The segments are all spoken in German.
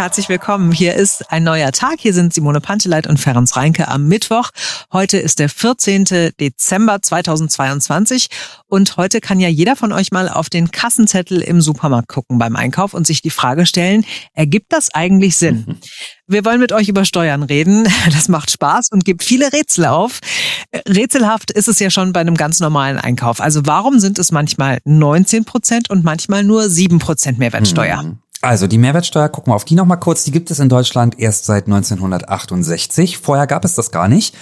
herzlich willkommen. Hier ist ein neuer Tag. Hier sind Simone Panteleit und Ferenc Reinke am Mittwoch. Heute ist der 14. Dezember 2022 und heute kann ja jeder von euch mal auf den Kassenzettel im Supermarkt gucken beim Einkauf und sich die Frage stellen, ergibt das eigentlich Sinn? Wir wollen mit euch über Steuern reden. Das macht Spaß und gibt viele Rätsel auf. Rätselhaft ist es ja schon bei einem ganz normalen Einkauf. Also warum sind es manchmal 19 Prozent und manchmal nur 7 Prozent Mehrwertsteuer? Hm. Also die Mehrwertsteuer, gucken wir auf die nochmal kurz. Die gibt es in Deutschland erst seit 1968. Vorher gab es das gar nicht.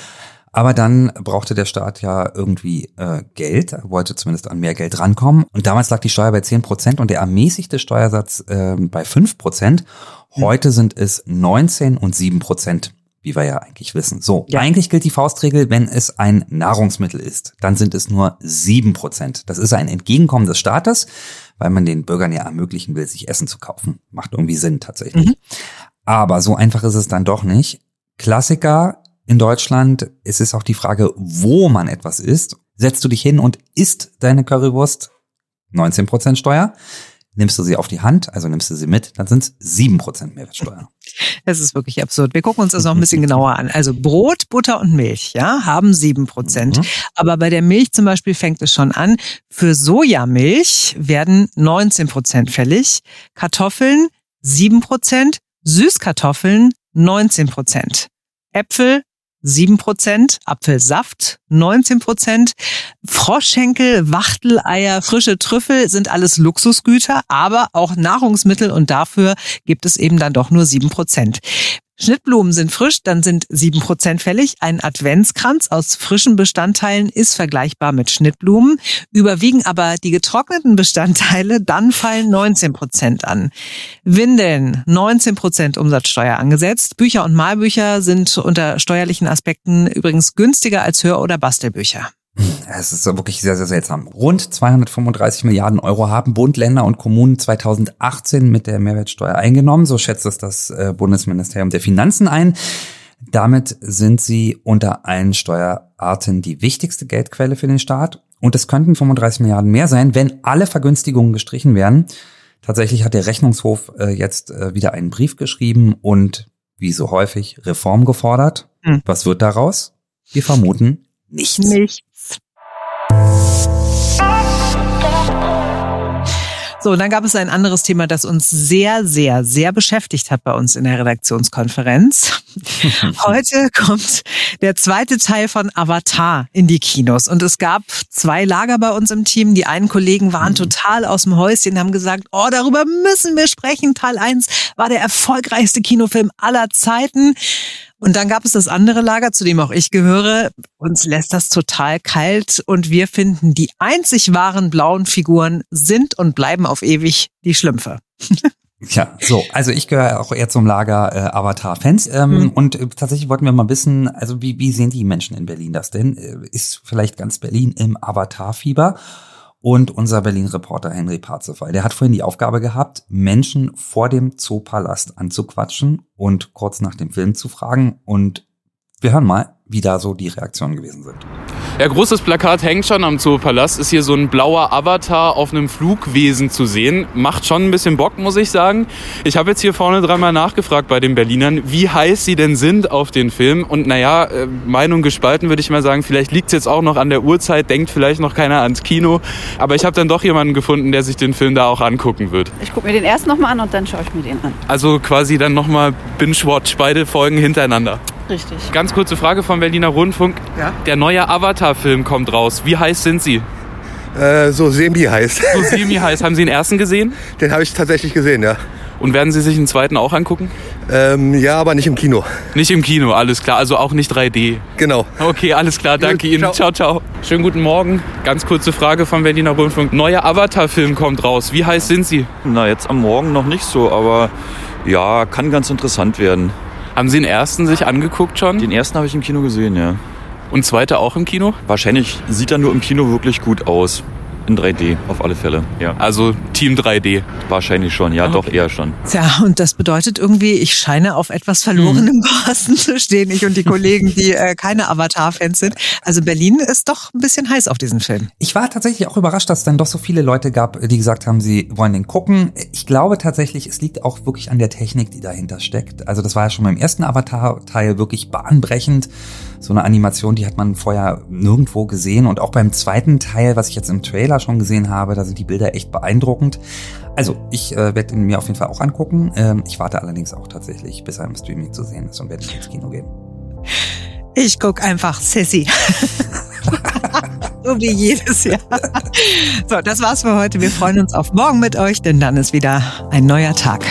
Aber dann brauchte der Staat ja irgendwie äh, Geld, er wollte zumindest an mehr Geld rankommen. Und damals lag die Steuer bei 10 Prozent und der ermäßigte Steuersatz äh, bei 5 Prozent. Heute sind es 19 und 7 Prozent, wie wir ja eigentlich wissen. So, ja. eigentlich gilt die Faustregel, wenn es ein Nahrungsmittel ist, dann sind es nur 7 Prozent. Das ist ein Entgegenkommen des Staates, weil man den Bürgern ja ermöglichen will, sich Essen zu kaufen. Macht irgendwie Sinn tatsächlich. Mhm. Aber so einfach ist es dann doch nicht. Klassiker in Deutschland, es ist auch die Frage, wo man etwas isst. Setzt du dich hin und isst deine Currywurst 19% Steuer? Nimmst du sie auf die Hand, also nimmst du sie mit, dann sind es 7% Mehrwertsteuer. Es ist wirklich absurd. Wir gucken uns das noch ein bisschen genauer an. Also Brot, Butter und Milch, ja, haben 7%. Mhm. Aber bei der Milch zum Beispiel fängt es schon an. Für Sojamilch werden 19% fällig. Kartoffeln 7%, Süßkartoffeln 19%. Äpfel 7% Apfelsaft 19% Froschschenkel, Wachteleier, frische Trüffel sind alles Luxusgüter, aber auch Nahrungsmittel und dafür gibt es eben dann doch nur 7 Schnittblumen sind frisch, dann sind sieben Prozent fällig. Ein Adventskranz aus frischen Bestandteilen ist vergleichbar mit Schnittblumen. Überwiegen aber die getrockneten Bestandteile, dann fallen 19 Prozent an. Windeln, 19 Prozent Umsatzsteuer angesetzt. Bücher und Malbücher sind unter steuerlichen Aspekten übrigens günstiger als Hör- oder Bastelbücher. Es ist wirklich sehr, sehr seltsam. Rund 235 Milliarden Euro haben Bund, Länder und Kommunen 2018 mit der Mehrwertsteuer eingenommen. So schätzt es das äh, Bundesministerium der Finanzen ein. Damit sind sie unter allen Steuerarten die wichtigste Geldquelle für den Staat. Und es könnten 35 Milliarden mehr sein, wenn alle Vergünstigungen gestrichen werden. Tatsächlich hat der Rechnungshof äh, jetzt äh, wieder einen Brief geschrieben und wie so häufig Reform gefordert. Hm. Was wird daraus? Wir vermuten nichts. Nichts. So, und dann gab es ein anderes Thema, das uns sehr, sehr, sehr beschäftigt hat bei uns in der Redaktionskonferenz. Heute kommt der zweite Teil von Avatar in die Kinos. Und es gab zwei Lager bei uns im Team. Die einen Kollegen waren mhm. total aus dem Häuschen, haben gesagt, oh, darüber müssen wir sprechen. Teil 1 war der erfolgreichste Kinofilm aller Zeiten. Und dann gab es das andere Lager, zu dem auch ich gehöre. Uns lässt das total kalt und wir finden, die einzig wahren blauen Figuren sind und bleiben auf ewig die Schlümpfe. Ja, so, also ich gehöre auch eher zum Lager äh, Avatar-Fans ähm, mhm. und äh, tatsächlich wollten wir mal wissen, also wie, wie sehen die Menschen in Berlin das denn? Äh, ist vielleicht ganz Berlin im Avatar-Fieber? Und unser Berlin-Reporter Henry Parzefall. Der hat vorhin die Aufgabe gehabt, Menschen vor dem Zoopalast anzuquatschen und kurz nach dem Film zu fragen. Und wir hören mal, wie da so die Reaktionen gewesen sind. Ja, großes Plakat hängt schon am Zoopalast. Ist hier so ein blauer Avatar auf einem Flugwesen zu sehen. Macht schon ein bisschen Bock, muss ich sagen. Ich habe jetzt hier vorne dreimal nachgefragt bei den Berlinern, wie heiß sie denn sind auf den Film. Und naja, äh, Meinung gespalten würde ich mal sagen. Vielleicht liegt es jetzt auch noch an der Uhrzeit, denkt vielleicht noch keiner ans Kino. Aber ich habe dann doch jemanden gefunden, der sich den Film da auch angucken wird. Ich gucke mir den erst nochmal an und dann schaue ich mir den an. Also quasi dann nochmal Binge-Watch, beide Folgen hintereinander. Richtig. Ganz kurze Frage vom Berliner Rundfunk. Ja? Der neue Avatar-Film kommt raus. Wie heiß sind Sie? Äh, so semi-heiß. So semi-heiß. Haben Sie den ersten gesehen? Den habe ich tatsächlich gesehen, ja. Und werden Sie sich den zweiten auch angucken? Ähm, ja, aber nicht im Kino. Nicht im Kino, alles klar. Also auch nicht 3D. Genau. Okay, alles klar. Danke Gut, Ihnen. Ciao. ciao, ciao. Schönen guten Morgen. Ganz kurze Frage vom Berliner Rundfunk. Neuer Avatar-Film kommt raus. Wie heiß sind Sie? Na, jetzt am Morgen noch nicht so, aber ja, kann ganz interessant werden. Haben Sie den ersten sich angeguckt schon? Den ersten habe ich im Kino gesehen, ja. Und zweite auch im Kino? Wahrscheinlich sieht er nur im Kino wirklich gut aus. In 3D, auf alle Fälle. Ja. Also Team 3D. Wahrscheinlich schon, ja, doch eher schon. Tja, und das bedeutet irgendwie, ich scheine auf etwas verlorenem Posten zu stehen, ich und die Kollegen, die äh, keine Avatar-Fans sind. Also Berlin ist doch ein bisschen heiß auf diesen Film. Ich war tatsächlich auch überrascht, dass es dann doch so viele Leute gab, die gesagt haben, sie wollen den gucken. Ich glaube tatsächlich, es liegt auch wirklich an der Technik, die dahinter steckt. Also das war ja schon beim ersten Avatar-Teil wirklich bahnbrechend. So eine Animation, die hat man vorher nirgendwo gesehen. Und auch beim zweiten Teil, was ich jetzt im Trailer schon gesehen habe, da sind die Bilder echt beeindruckend. Also ich äh, werde ihn mir auf jeden Fall auch angucken. Ähm, ich warte allerdings auch tatsächlich, bis er im Streaming zu sehen ist und werde ins Kino gehen. Ich guck einfach Sissy. so wie jedes Jahr. So, das war's für heute. Wir freuen uns auf morgen mit euch, denn dann ist wieder ein neuer Tag.